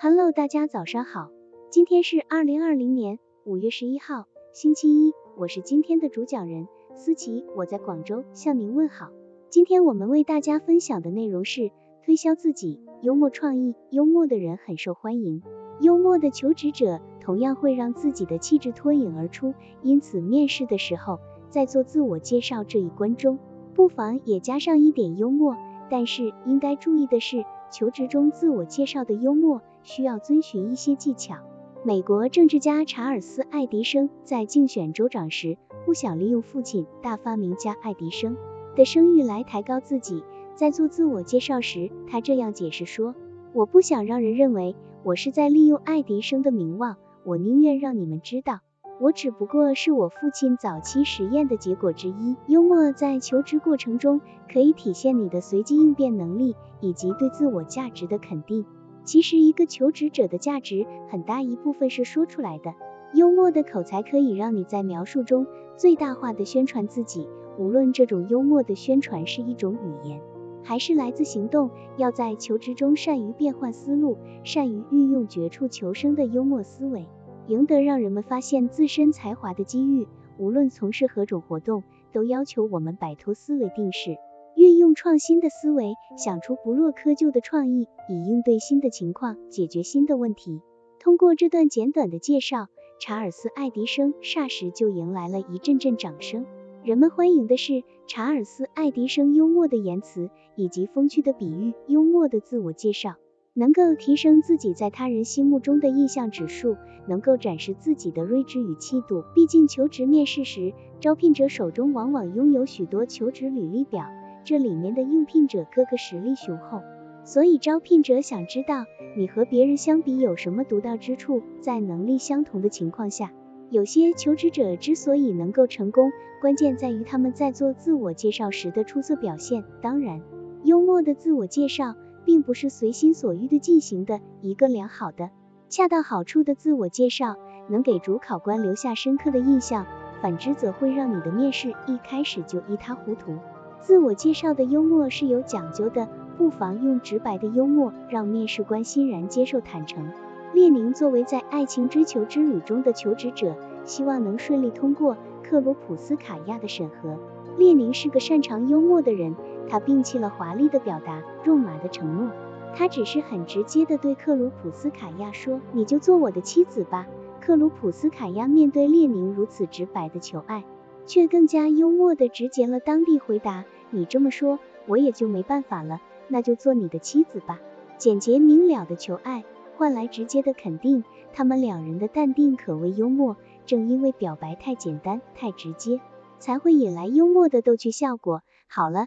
Hello，大家早上好，今天是二零二零年五月十一号，星期一，我是今天的主讲人思琪，我在广州向您问好。今天我们为大家分享的内容是推销自己，幽默创意，幽默的人很受欢迎，幽默的求职者同样会让自己的气质脱颖而出，因此面试的时候，在做自我介绍这一关中，不妨也加上一点幽默。但是应该注意的是，求职中自我介绍的幽默需要遵循一些技巧。美国政治家查尔斯·爱迪生在竞选州长时，不想利用父亲大发明家爱迪生的声誉来抬高自己。在做自我介绍时，他这样解释说：“我不想让人认为我是在利用爱迪生的名望，我宁愿让你们知道。”我只不过是我父亲早期实验的结果之一。幽默在求职过程中可以体现你的随机应变能力以及对自我价值的肯定。其实一个求职者的价值很大一部分是说出来的。幽默的口才可以让你在描述中最大化的宣传自己，无论这种幽默的宣传是一种语言，还是来自行动。要在求职中善于变换思路，善于运用绝处求生的幽默思维。赢得让人们发现自身才华的机遇，无论从事何种活动，都要求我们摆脱思维定式，运用创新的思维，想出不落窠臼的创意，以应对新的情况，解决新的问题。通过这段简短的介绍，查尔斯·爱迪生霎时就迎来了一阵阵掌声。人们欢迎的是查尔斯·爱迪生幽默的言辞以及风趣的比喻，幽默的自我介绍。能够提升自己在他人心目中的印象指数，能够展示自己的睿智与气度。毕竟求职面试时，招聘者手中往往拥有许多求职履历表，这里面的应聘者个个实力雄厚，所以招聘者想知道你和别人相比有什么独到之处。在能力相同的情况下，有些求职者之所以能够成功，关键在于他们在做自我介绍时的出色表现。当然，幽默的自我介绍。并不是随心所欲的进行的，一个良好的、恰到好处的自我介绍，能给主考官留下深刻的印象，反之则会让你的面试一开始就一塌糊涂。自我介绍的幽默是有讲究的，不妨用直白的幽默，让面试官欣然接受坦诚。列宁作为在爱情追求之旅中的求职者，希望能顺利通过克罗普斯卡娅的审核。列宁是个擅长幽默的人。他摒弃了华丽的表达、肉麻的承诺，他只是很直接的对克鲁普斯卡娅说：“你就做我的妻子吧。”克鲁普斯卡娅面对列宁如此直白的求爱，却更加幽默的直截了当地回答：“你这么说，我也就没办法了，那就做你的妻子吧。”简洁明了的求爱换来直接的肯定，他们两人的淡定可谓幽默。正因为表白太简单、太直接，才会引来幽默的逗趣效果。好了。